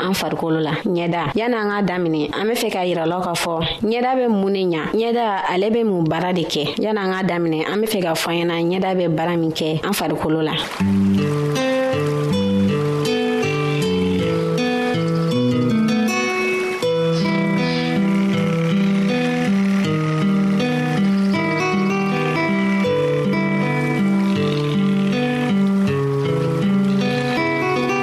an farikolo la ɲɛda yan'an k'a daminɛ an be fɛ ka yiralaw ka fɔ ɲɛda be mun ne ɲa ɲɛda ale be mun baara de kɛ yan'an k'a daminɛ an be fɛ ka fɔ ɲɛna ɲɛda be baara min kɛ an farikolo la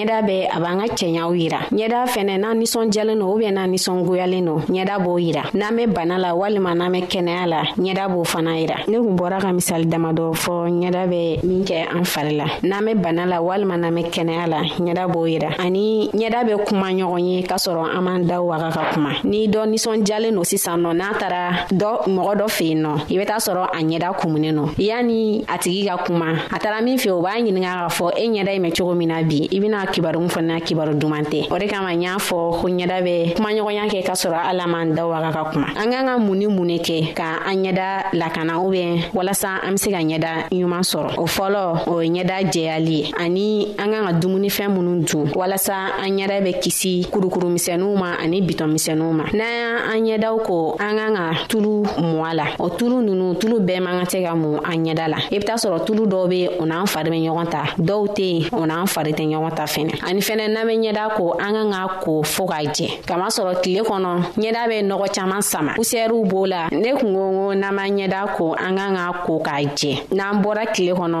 ɲɛda bɛ a b'an ka cɛɲaw yira ɲɛda fɛnɛ n'a nisɔnjɛlen don ubiyɛn n'a nisɔngoyalen don ɲɛda b'o yira n'an be bana la walima n'an be kɛnɛya la ɲɛda b'o fana yira ne kun bɔra ka misali damadɔ fɔ ɲɛda bɛ min kɛ an fari la n'an be bana la walima n'an be kɛnɛya la ɲɛda b'o yira ani ɲɛda bɛ kuma ɲɔgɔn ye k'a sɔrɔ an m'an da waga ka kuma ni dɔ nisɔndiyalen don sisan nɔ n'a taara dɔ mɔgɔ dɔ fɛ yen nɔ i bɛ taa sɔrɔ a ɲɛda kumunen nɔ yanni a tigi ka kuma a taara min fɛ o b'a ɲininka k'a fɔ e ɲɛda in bɛ cogo min na bi i bɛna kibaru min fɔ n'a kibaru duman tɛ o de kama n y'a fɔ ko ɲɛda bɛ kumaɲɔgɔnya kɛ k'a sɔrɔ hali an m'an da waga ka kuma an k'an ka mun ni mun de kɛ ka an ɲɛda lakana ubiyɛn walasa an bɛ se ka ɲɛda ɲuman sɔrɔ o fɔlɔ o ye ɲɛda jɛyali ye ani an kan ka dumunifɛn minnu dun walasa an yɛrɛ bɛ kisi kurukurumisɛnninw ma ani bitɔnmisɛnninw ma n'an y'an ɲɛdaw ko an kan ka tulu mɔ a la o tulu ninnu tulu bɛɛ man ka tɛ ka mun an ɲɛda la i bɛ taa sɔrɔ tulu dɔw bɛ o n'an fari bɛ ɲɔgɔn ta dɔw tɛ yen o n'an fari tɛ ɲɔgɔn ta fɛnɛ ani fɛnɛ n'an bɛ ɲɛda ko an kan ka ko fo k'a jɛ kama sɔrɔ tile kɔnɔ ɲɛda bɛ nɔgɔ caman sama pusɛriw b'o la ne kun ko ko n'an b'an ɲɛda ko an kan ka ko k'a jɛ n'an bɔra tile kɔnɔ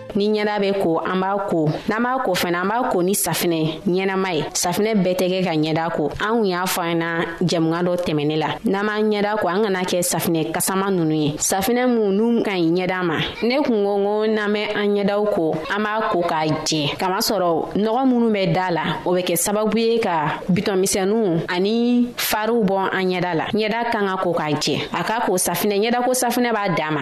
ni ɲɛda bɛ ko an b'a ko n'an b'a ko fana an b'a ko ni safinɛ ɲɛnama ye safinɛ bɛɛ tɛ kɛ ka ɲɛda ko an kun y'a fɔ an na jɛmukan dɔ tɛmɛnen la n'an b'an ɲɛda ko an kana kɛ safinɛ kasama ninnu ye safinɛ minnu n'u ka ɲi ɲɛda ma ne kun ko ko n'an bɛ an ɲɛdaw ko an b'a ko k'a jɛ kama sɔrɔ nɔgɔ minnu bɛ da la o bɛ kɛ sababu ye ka bitɔnmisɛnninw ani fariw bɔ an ɲɛda la ɲɛda kan ka ko k'a jɛ a ka ko safinɛ ɲɛda ko safinɛ b'a dan ma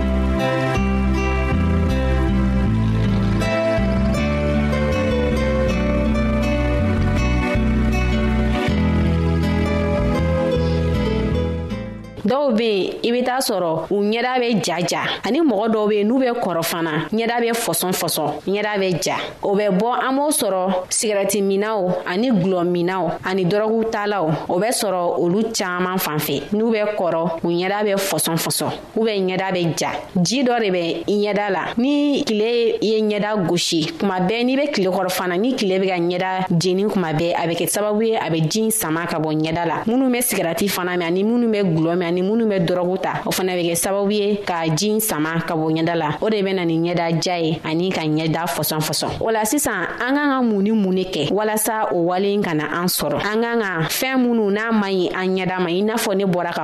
dɔw be yen i be taa sɔrɔ u ɲɛda be jaja ani mɔgɔ dɔw be yen n'u be kɔrɔ fana ɲɛda be fɔsɔn fɔsɔn ɲɛda be ja o bɛ bɔ an b'o sɔrɔ sigɛrɛti minaw ani gulɔ minaw ani dɔrɔgu talaw o bɛ sɔrɔ olu caaman fan fɛ n'u bɛ kɔrɔ u ɲɛda bɛ fɔsɔn fɔsɔn u bɛ ɲɛda bɛ ja ji dɔ de bɛ ɲɛda la ni tile ye ɲɛda gosi kuma bɛɛ n'i bɛ tile kɔrɔ fana ni tile bɛ ka ɲɛda jeni kuma bɛɛ a bɛ kɛ sababu ye a bɛ ji sama ka bɔ ɲɛda la minnu bɛ sigarati fana mɛn ani minnu bɛ gulɔ mɛn ani minnu bɛ dɔrɔgu ta o fana bɛ kɛ sababu ye ka ji sama ka bɔ ɲɛda la o de bɛ na ni ɲɛda ja ye ani ka ɲɛda fɔsɔn fɔsɔn o la sisan an k'an ka mun ni mun de kɛ walasa o wale in kana an sɔrɔ an k'an ka fɛn minnu n'a man ɲi an ɲɛda ma i n'a fɔ ne bɔra ka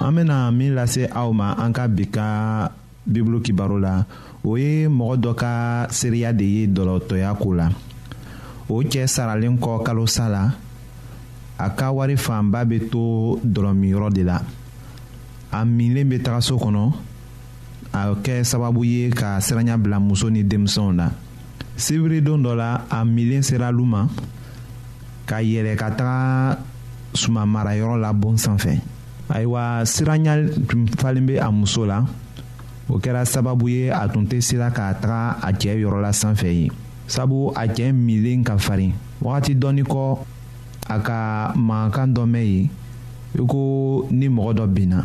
an bena min lase aw ma an ka bi ka bibulu kibaro la o ye mɔgɔ dɔ ka seereya de ye dɔlɔtɔya ko la o cɛɛ saralen kɔ kalosa la a ka wari fanba be to dɔlɔmiyɔrɔ de la a minlen be taga so kɔnɔ a kɛ sababu ye ka siranya bila muso ni denmisɛnw na sibiridon dɔ la a milen sera lu ma ka yɛlɛ ka taga suman marayɔrɔ la bon sanfɛ ayiwa siranya tun falen bɛ a muso la o kɛra sababu ye a tun tɛ sira ka taga a cɛ yɔrɔ la sanfɛ ye sabu a cɛ milen ka farin wagati dɔɔni kɔ a ka mankan dɔ mɛn yen i ko ni mɔgɔ dɔ binna.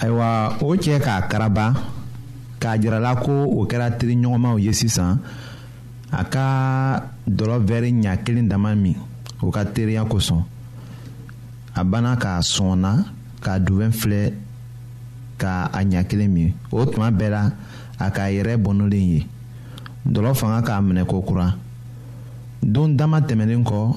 ayiwa o cɛ k'a karaba k'a jirala ko o kɛra teri ɲɔgɔnmaw ye sisan a ka dɔlɔ wɛri ɲa kelen dama min o ka teriya kosɔn a banna k'a sɔnna k'a dubɛn filɛ ka a ɲa kelen min o tuma bɛɛ la a k'a yɛrɛ bɔnɔlen ye dɔlɔ fanga k'a minɛ ko kura don dama tɛmɛnen kɔ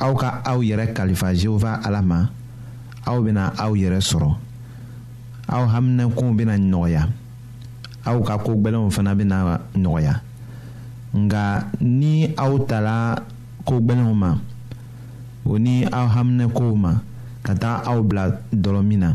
aw ka aw yɛrɛ kalifa jehova ala ma aw bɛna aw yɛrɛ sɔrɔ aw haminɛkow bɛna nɔgɔya aw ka ko gbɛlɛnw fana bɛna nɔgɔya nka ni aw tala ko gbɛlɛnw ma o ni aw haminɛkow ma ka taa aw bila dɔlɔ min na